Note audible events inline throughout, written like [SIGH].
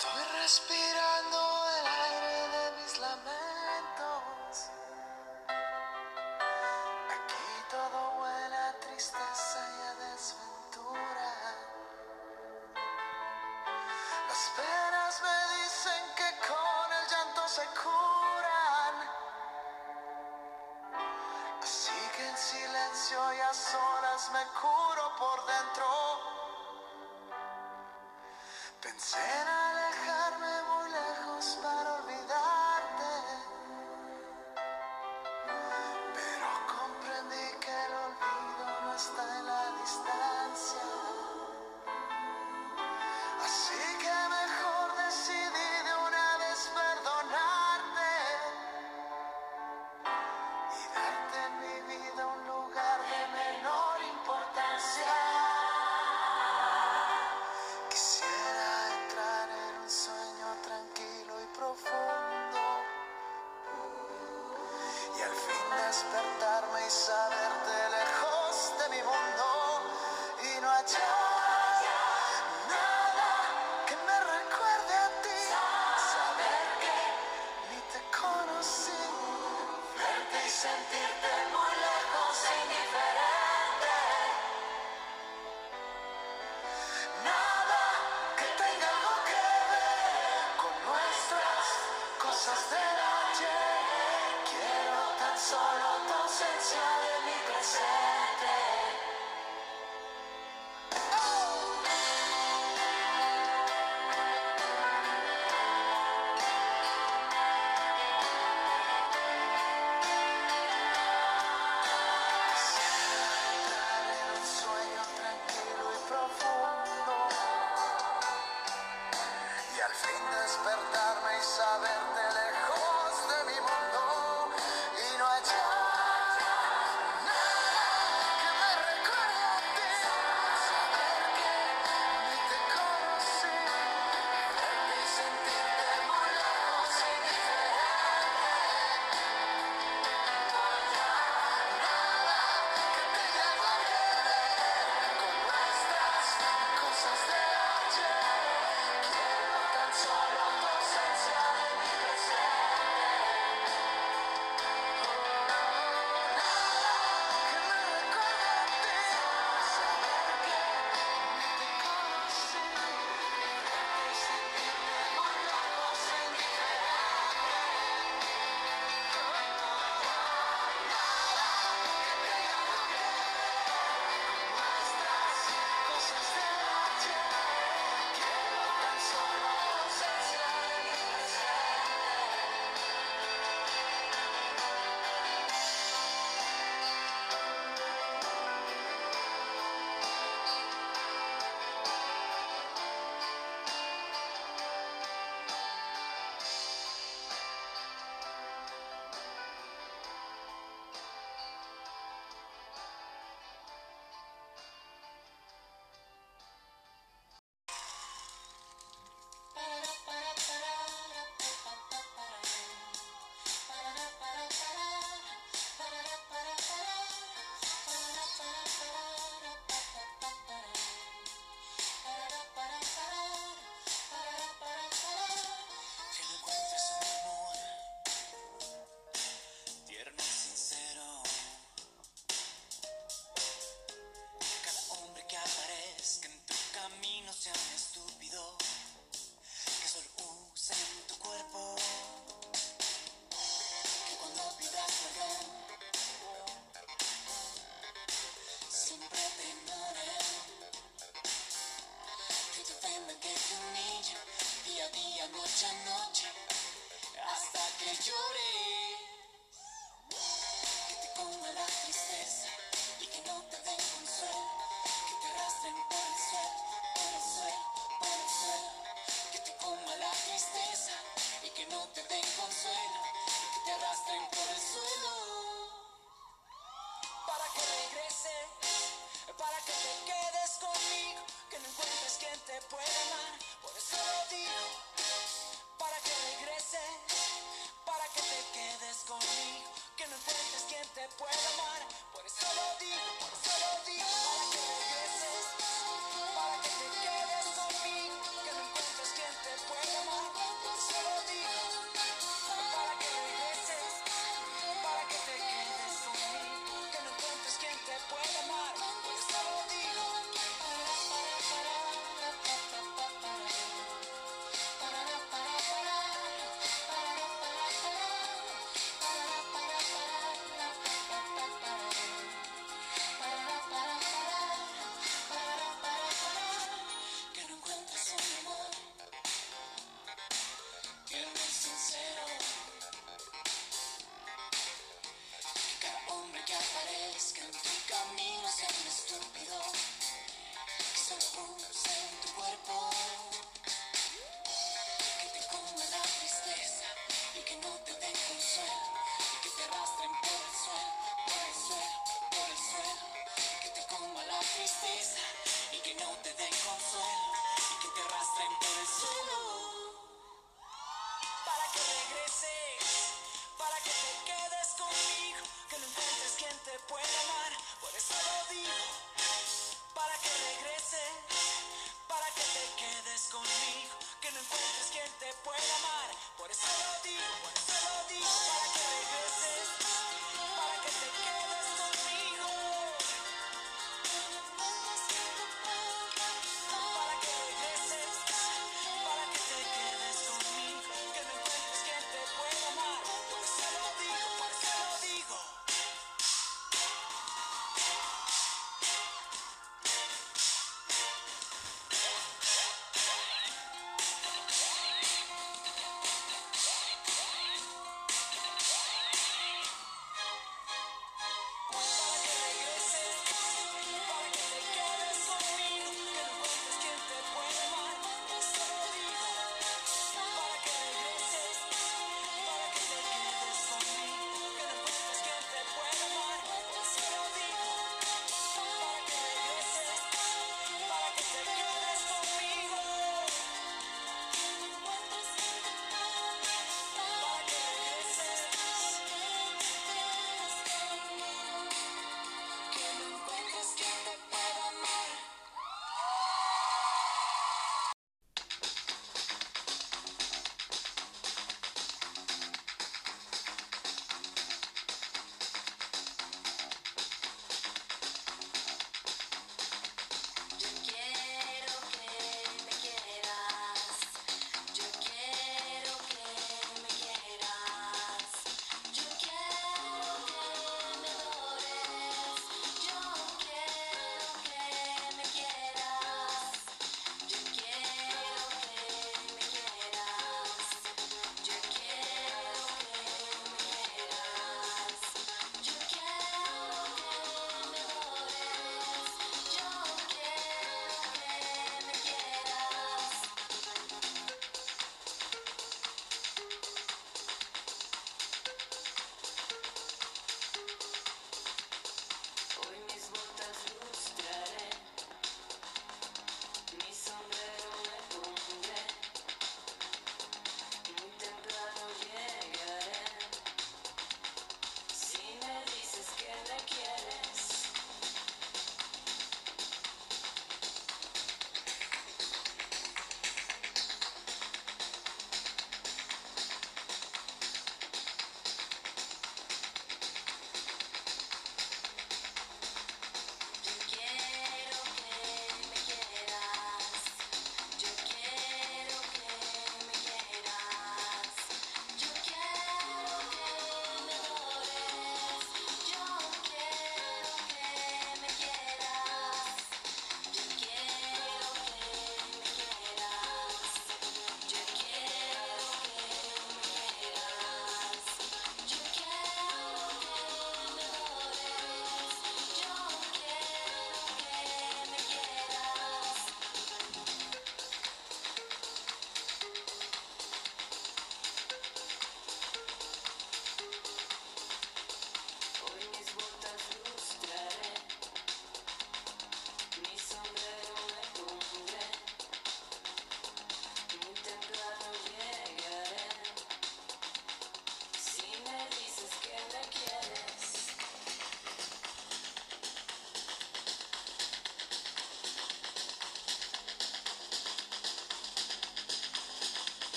Estoy respirando el aire de mis lamentos. Aquí todo huele a tristeza y a desventura. Las penas me dicen que con el llanto se curan. Así que en silencio y a solas me curo por dentro. time.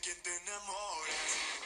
De quién te enamoras.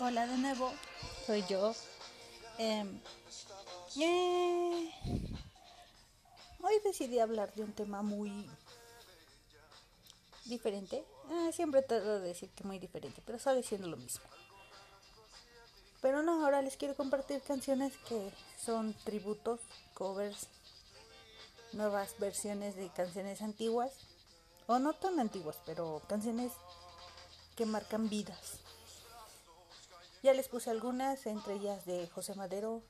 Hola de nuevo, soy yo. Eh, hoy decidí hablar de un tema muy diferente. Eh, siempre trato de decir que muy diferente, pero está diciendo lo mismo. Pero no, ahora les quiero compartir canciones que son tributos, covers, nuevas versiones de canciones antiguas, o no tan antiguas, pero canciones que marcan vidas. Ya les puse algunas, entre ellas de José Madero,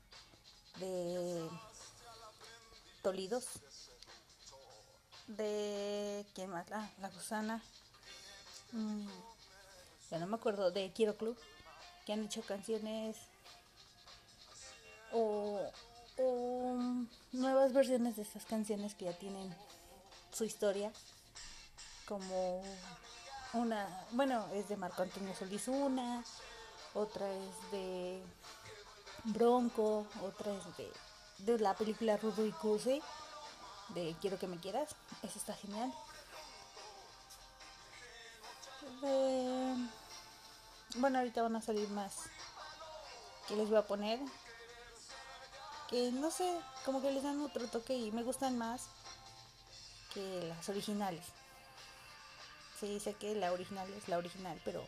de Tolidos, de. ¿Quién más? Ah, La Gusana. Mm, ya no me acuerdo, de Quiero Club, que han hecho canciones o, o nuevas versiones de estas canciones que ya tienen su historia, como una, bueno, es de Marco Antonio Solís una, otra es de Bronco, otra es de, de la película Rudo y Cursi, de Quiero que me quieras, eso está genial. Bueno, ahorita van a salir más que les voy a poner, que no sé, como que les dan otro toque y me gustan más que las originales. Sí, sé que la original es la original, pero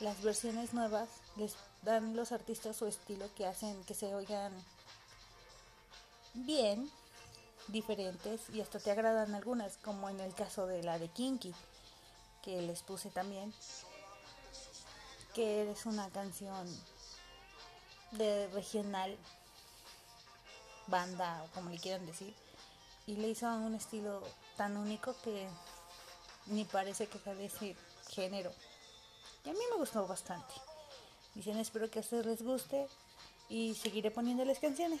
las versiones nuevas les dan los artistas su estilo que hacen que se oigan bien, diferentes y hasta te agradan algunas, como en el caso de la de Kinky, que les puse también, que es una canción de regional, banda o como le quieran decir, y le hizo un estilo tan único que ni parece que sea de ese género. Y a mí me gustó bastante. Dicen, espero que a ustedes les guste y seguiré poniéndoles canciones.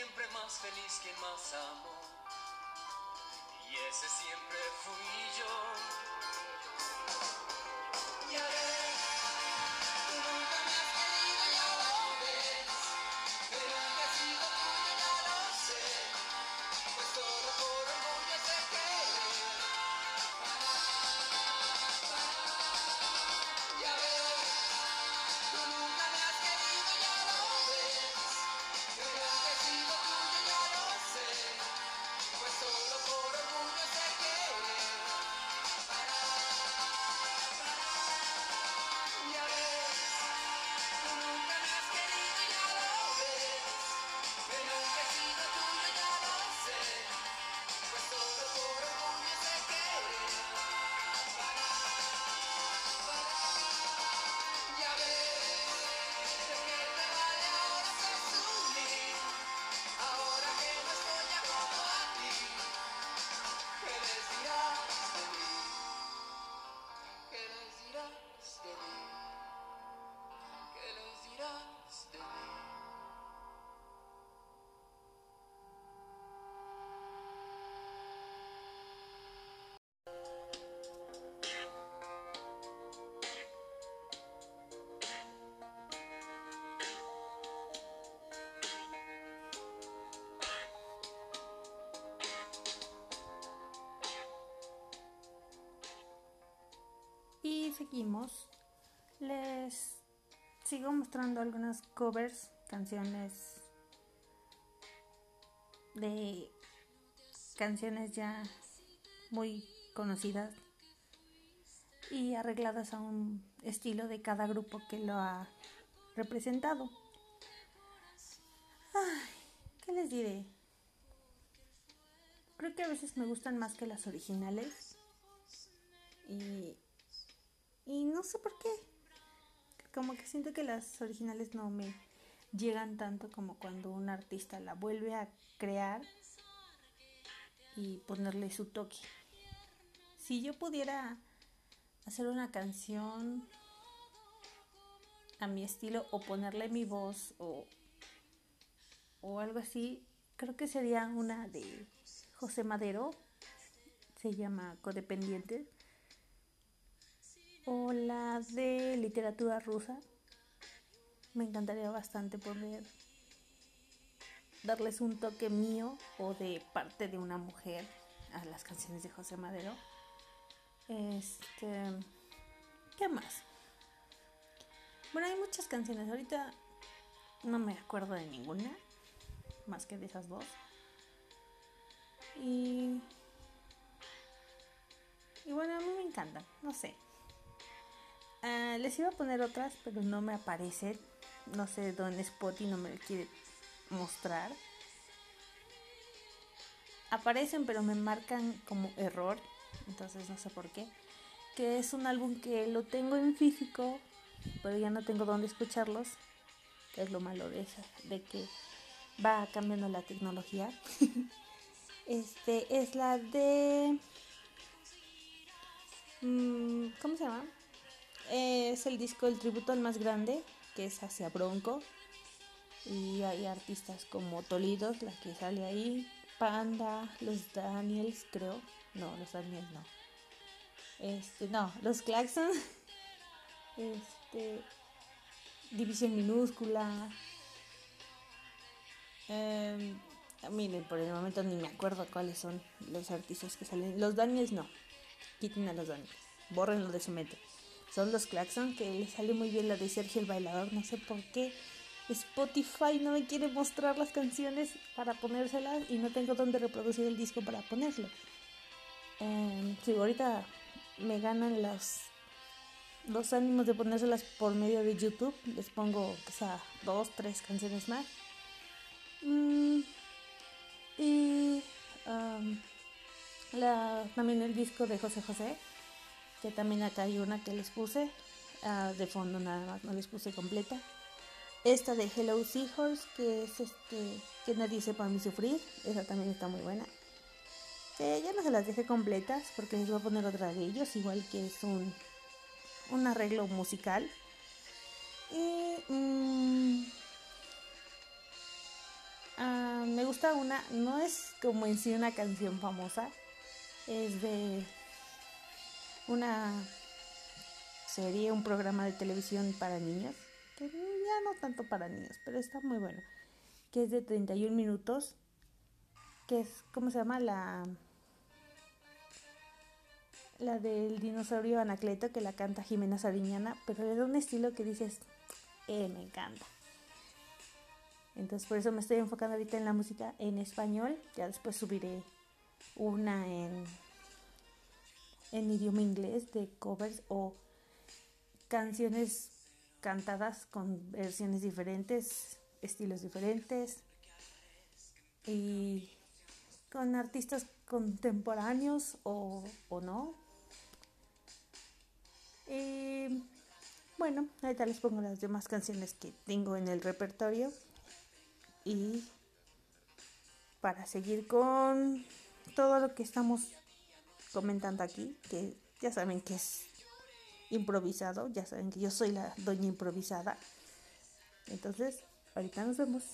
siempre más feliz quien más amó. Y ese siempre fui yo. Seguimos, les sigo mostrando algunas covers, canciones de canciones ya muy conocidas y arregladas a un estilo de cada grupo que lo ha representado. Ay, ¿qué les diré? Creo que a veces me gustan más que las originales. Y, y no sé por qué. Como que siento que las originales no me llegan tanto como cuando un artista la vuelve a crear y ponerle su toque. Si yo pudiera hacer una canción a mi estilo o ponerle mi voz o, o algo así, creo que sería una de José Madero, se llama Codependiente, o la de literatura rusa. Me encantaría bastante poder darles un toque mío o de parte de una mujer a las canciones de José Madero. Este, ¿qué más? Bueno, hay muchas canciones. Ahorita no me acuerdo de ninguna, más que de esas dos. Y, y bueno, a mí me encantan, no sé. Ah, les iba a poner otras, pero no me aparecen. No sé dónde Spotify no me quiere mostrar. Aparecen, pero me marcan como error. Entonces no sé por qué. Que es un álbum que lo tengo en físico, pero ya no tengo dónde escucharlos. Que es lo malo de eso, de que va cambiando la tecnología. [LAUGHS] Este es la de. Mm, ¿Cómo se llama? Es el disco El Tributo Más Grande, que es hacia Bronco. Y hay artistas como Tolidos, la que sale ahí, Panda, los Daniels, creo. No, los Daniels no. Este, no, los Claxon. [LAUGHS] Este. División minúscula. Eh, Miren, por el momento ni me acuerdo cuáles son los artistas que salen. Los Daniels no. Quiten a los Daniels. Bórrenlo de su mente. Son los Claxon, que le sale muy bien la de Sergio el Bailador. No sé por qué Spotify no me quiere mostrar las canciones para ponérselas y no tengo dónde reproducir el disco para ponerlo. Eh, si ahorita me ganan los, los ánimos de ponérselas por medio de YouTube, les pongo quizá dos, tres canciones más. Mm, y la, también el disco de José José, que también acá hay una que les puse, ah, de fondo nada más, no les puse completa. Esta de Hello Seahorse, que es este, que nadie sepa mí sufrir, esa también está muy buena. ya no se las dejé completas porque les voy a poner otra de ellos, igual que es un, un arreglo musical. Y mm, Ah, me gusta una, no es como en sí una canción famosa, es de una serie, un programa de televisión para niños, que ya no tanto para niños, pero está muy bueno, que es de 31 minutos, que es, ¿cómo se llama? La, la del dinosaurio Anacleto, que la canta Jimena Sariñana, pero le da un estilo que dices, eh, me encanta. Entonces por eso me estoy enfocando ahorita en la música en español. Ya después subiré una en, en idioma inglés de covers o canciones cantadas con versiones diferentes, estilos diferentes y con artistas contemporáneos o, o no. Y bueno, ahorita les pongo las demás canciones que tengo en el repertorio y para seguir con todo lo que estamos comentando aquí, que ya saben que es improvisado, ya saben que yo soy la doña improvisada. Entonces, ahorita nos vemos.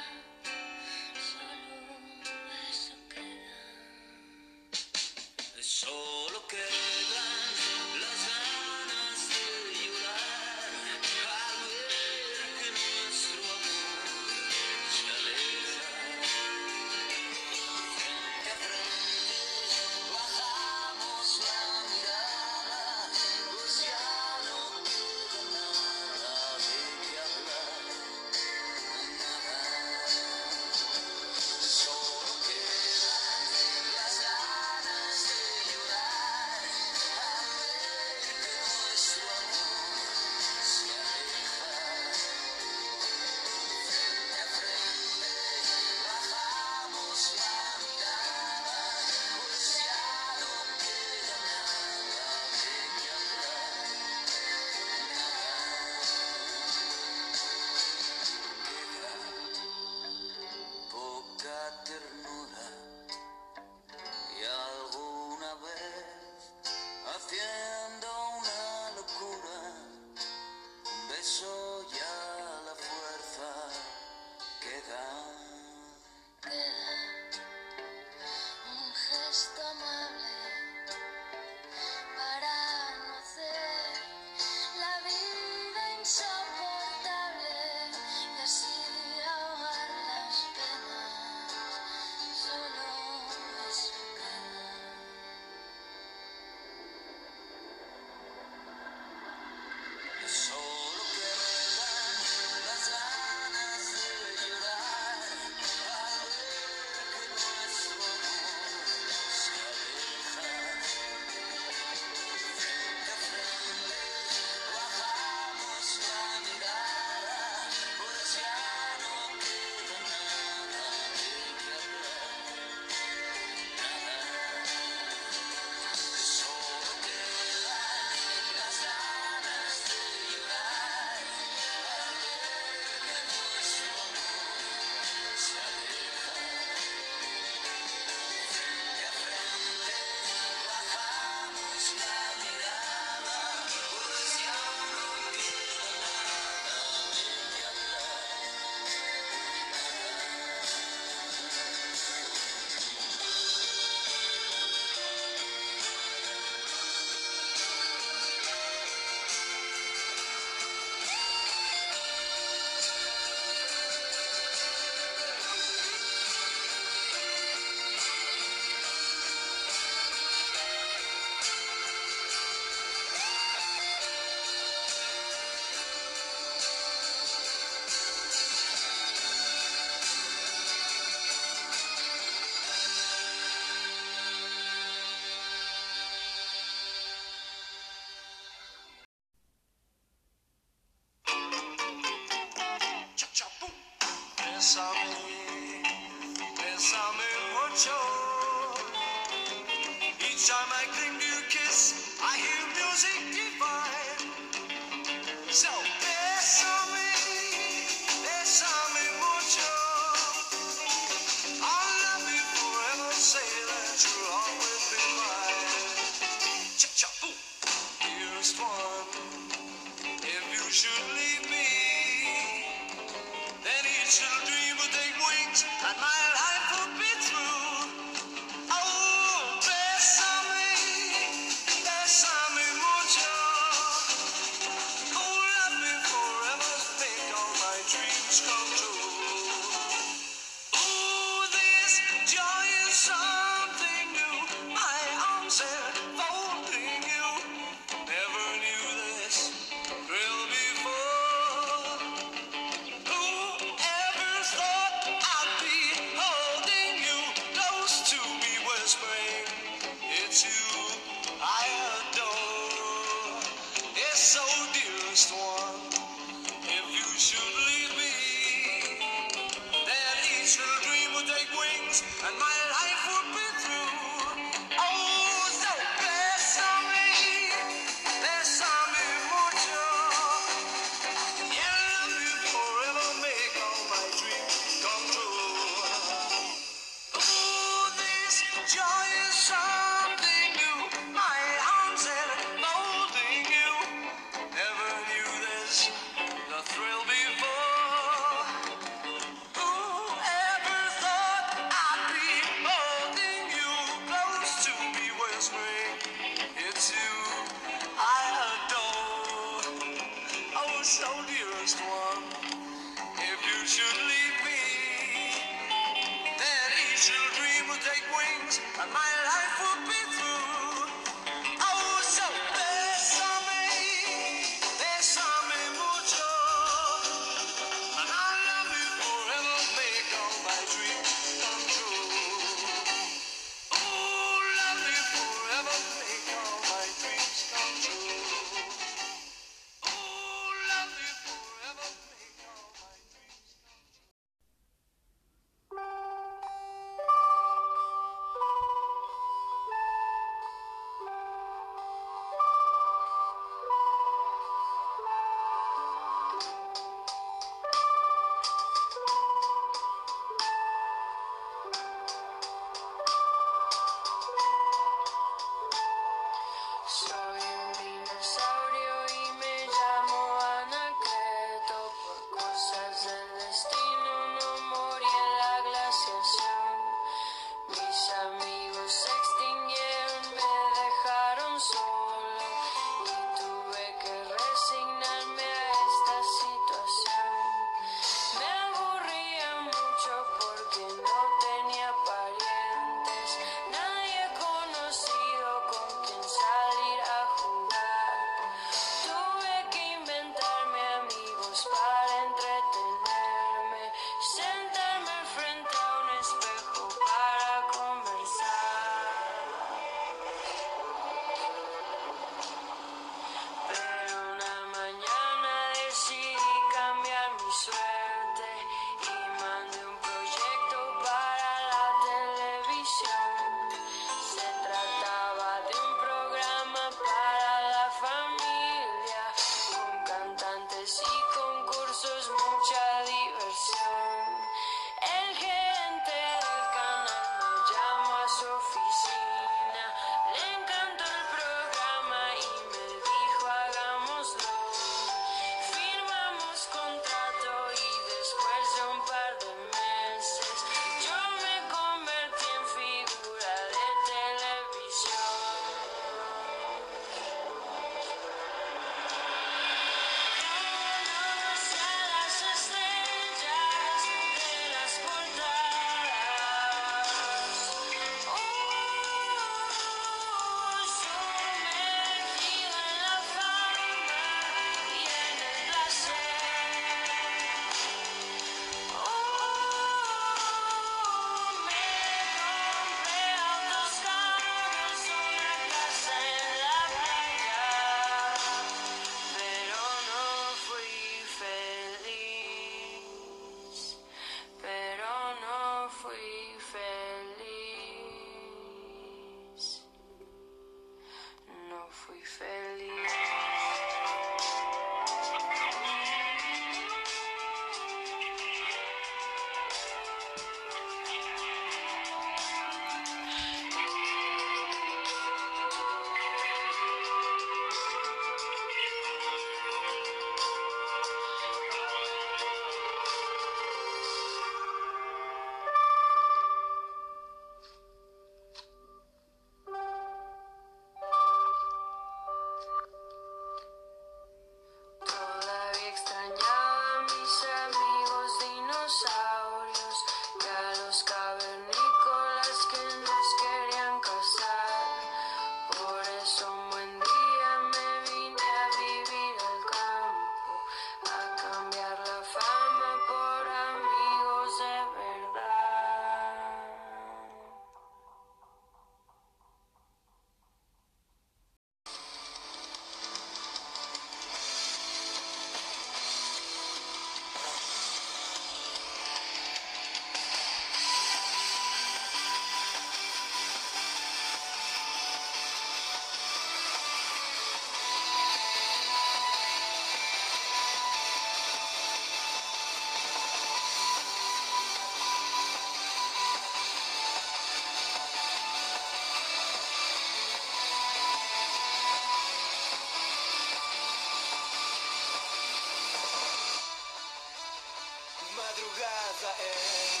Madrugada él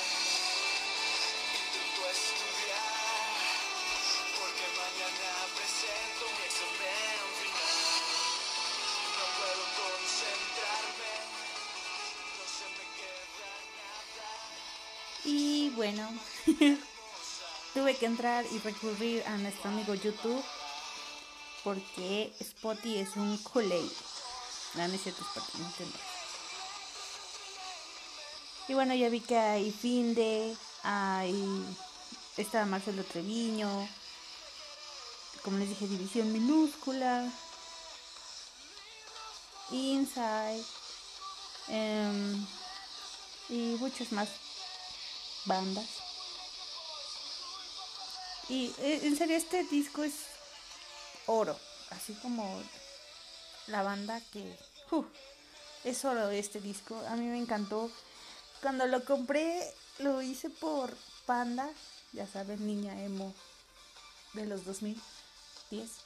intentó estudiar porque mañana presento mi examen final. No puedo concentrarme, no se me queda nada. Y bueno, [LAUGHS] tuve que entrar y recurrir a nuestro amigo YouTube porque Spotty es un coley. No, no es cierto, Spotty, no entiendo. Y bueno, ya vi que hay Finde, hay. Está Marcelo Treviño, como les dije, División Minúscula, Inside, em, y muchas más bandas. Y eh, en serio, este disco es oro, así como la banda que ¡uf! es oro este disco. A mí me encantó. Cuando lo compré, lo hice por Panda, ya saben, niña emo de los 2010. [LAUGHS]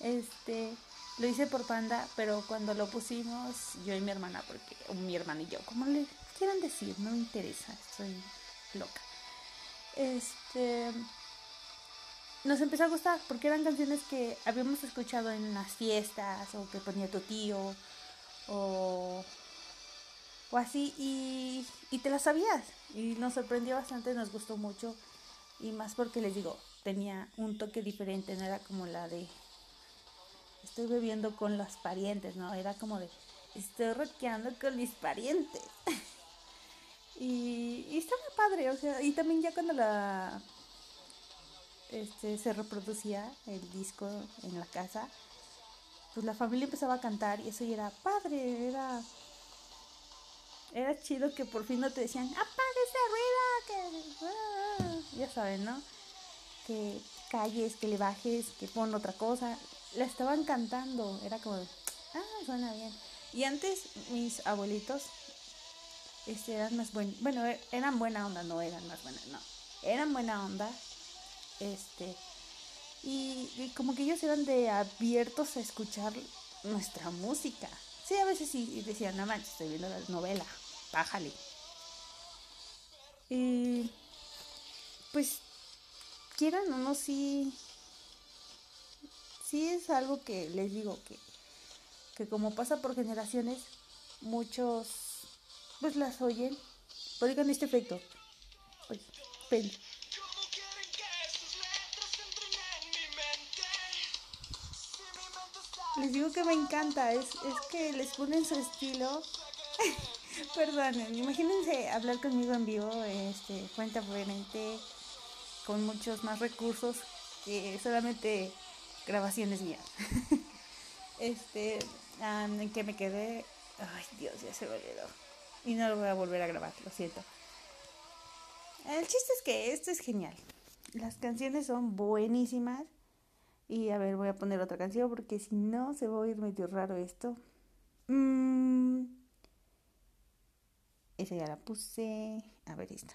Este, lo hice por Panda, pero cuando lo pusimos, yo y mi hermana, porque o mi hermana y yo, como le quieran decir, no me interesa, estoy loca. Este, nos empezó a gustar porque eran canciones que habíamos escuchado en las fiestas o que ponía tu tío o, o así y, y te las sabías y nos sorprendió bastante, nos gustó mucho y más porque les digo, tenía un toque diferente, no era como la de estoy bebiendo con los parientes, no, era como de estoy rockeando con mis parientes. [LAUGHS] y, y estaba padre, o sea, y también ya cuando la este se reproducía el disco en la casa, pues la familia empezaba a cantar y eso ya era padre, era era chido que por fin no te decían apague ese ruido, que ah", ya saben, ¿no? Que calles, que le bajes, que pon otra cosa. La estaban cantando, era como, ah, suena bien. Y antes mis abuelitos este, eran más buen, bueno, e- eran buena onda, no eran más buenas, no. Eran buena onda. Este, y, y como que ellos eran de abiertos a escuchar nuestra música. Sí, a veces sí y decían, no manches, estoy viendo la novela, bájale. Y pues quieran o no, sí, sí es algo que les digo que, que como pasa por generaciones, muchos pues las oyen. Oigan este efecto. Les digo que me encanta, es, es que les ponen su estilo. [LAUGHS] Perdonen, imagínense hablar conmigo en vivo, este, cuenta fuente, con muchos más recursos que solamente grabaciones mías. [LAUGHS] este, en que me quedé, ay Dios, ya se me olvidó. Y no lo voy a volver a grabar, lo siento. El chiste es que esto es genial. Las canciones son buenísimas. Y a ver, voy a poner otra canción porque si no se va a oír medio raro esto. Mm, esa ya la puse. A ver esta.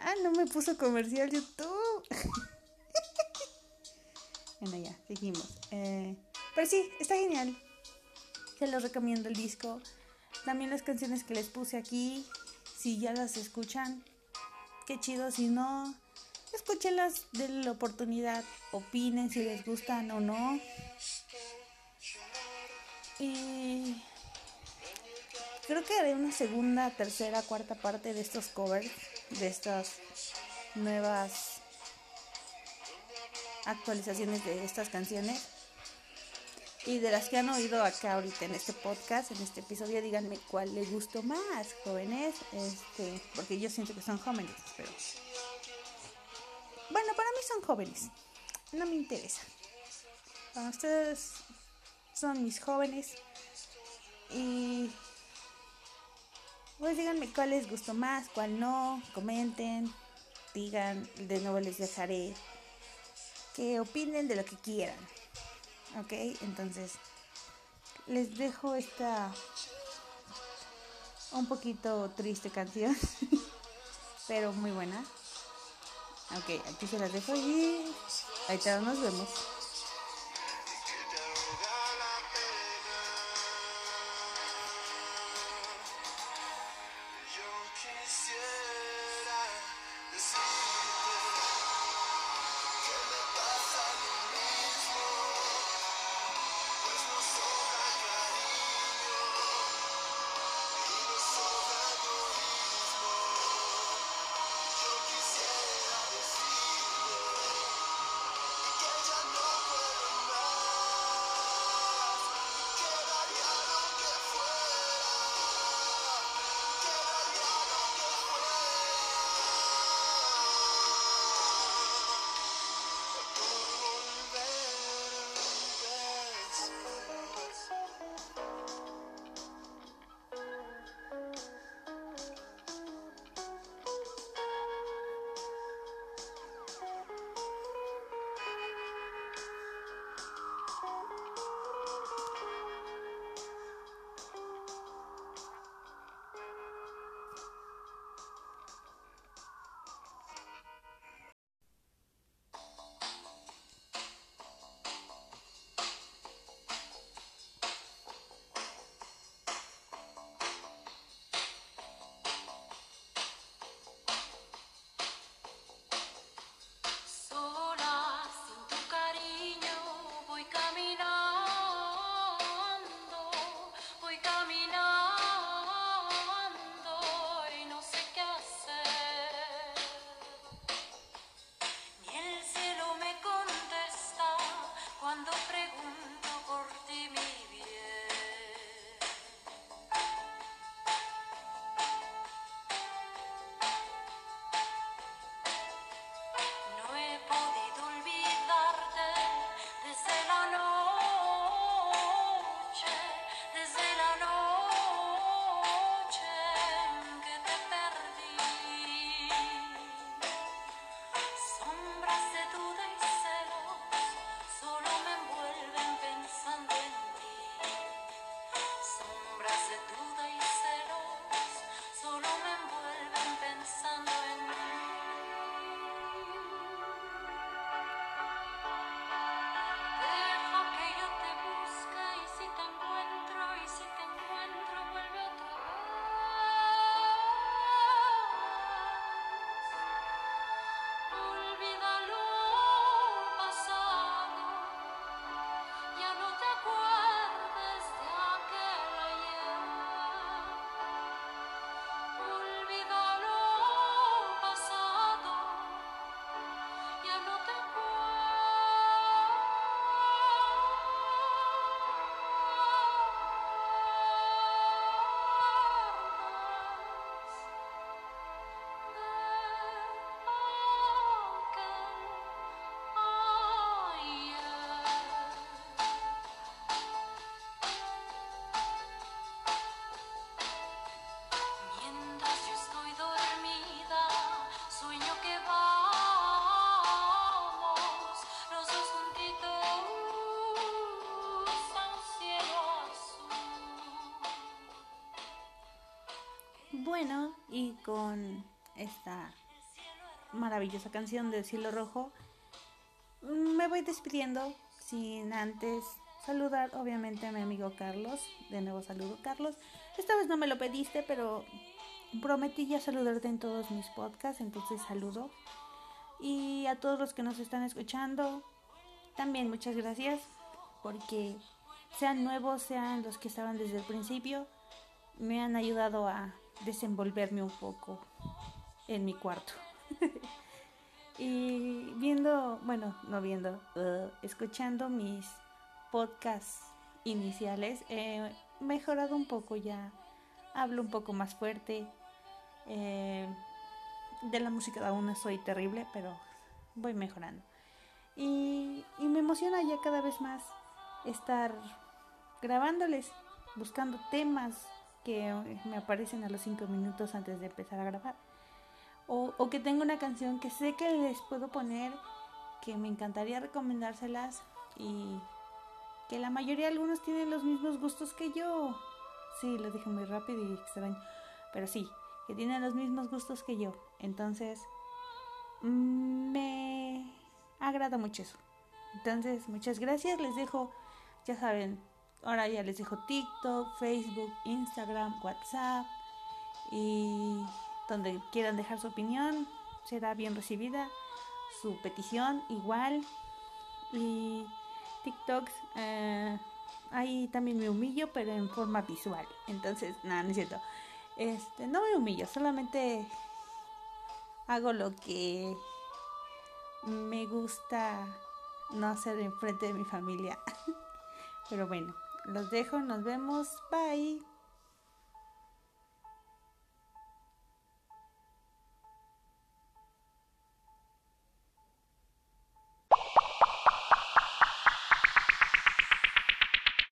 Ah, no me puso comercial YouTube. [LAUGHS] bueno, ya, seguimos. Eh, pero sí, está genial. Se los recomiendo el disco. También las canciones que les puse aquí. Si ya las escuchan, qué chido. Si no, escúchenlas, denle la oportunidad. Opinen si les gustan o no. Y creo que haré una segunda, tercera, cuarta parte de estos covers, de estas nuevas actualizaciones de estas canciones. Y de las que han oído acá ahorita en este podcast, en este episodio, díganme cuál les gustó más, jóvenes, este, porque yo siento que son jóvenes, pero bueno, para mí son jóvenes, no me interesa. Para ustedes son mis jóvenes y pues díganme cuál les gustó más, cuál no, comenten, digan, de nuevo les dejaré que opinen de lo que quieran. Ok, entonces les dejo esta un poquito triste canción, [LAUGHS] pero muy buena. Ok, aquí se las dejo y ahorita nos vemos. Con esta maravillosa canción de Cielo Rojo, me voy despidiendo sin antes saludar obviamente a mi amigo Carlos. De nuevo saludo Carlos. Esta vez no me lo pediste, pero prometí ya saludarte en todos mis podcasts, entonces saludo. Y a todos los que nos están escuchando, también muchas gracias porque sean nuevos, sean los que estaban desde el principio, me han ayudado a desenvolverme un poco en mi cuarto. [LAUGHS] y viendo, bueno, no viendo, uh, escuchando mis podcasts iniciales, he mejorado un poco ya. Hablo un poco más fuerte. Eh, de la música aún soy terrible, pero voy mejorando. Y, y me emociona ya cada vez más estar grabándoles, buscando temas que me aparecen a los 5 minutos antes de empezar a grabar. O, que tengo una canción que sé que les puedo poner, que me encantaría recomendárselas y que la mayoría, algunos tienen los mismos gustos que yo. Sí, lo dije muy rápido y extraño, pero sí, que tienen los mismos gustos que yo. Entonces, mm, me agrada mucho eso. Entonces, muchas gracias, les dejo, ya saben, ahora ya les dejo TikTok, Facebook, Instagram, WhatsApp y donde quieran dejar su opinión será bien recibida su petición igual. Y TikToks eh, ahí también me humillo pero en forma visual. Entonces nada no es cierto. Este no me humillo solamente hago lo que me gusta no hacer enfrente de mi familia. [LAUGHS] Pero bueno los dejo nos vemos bye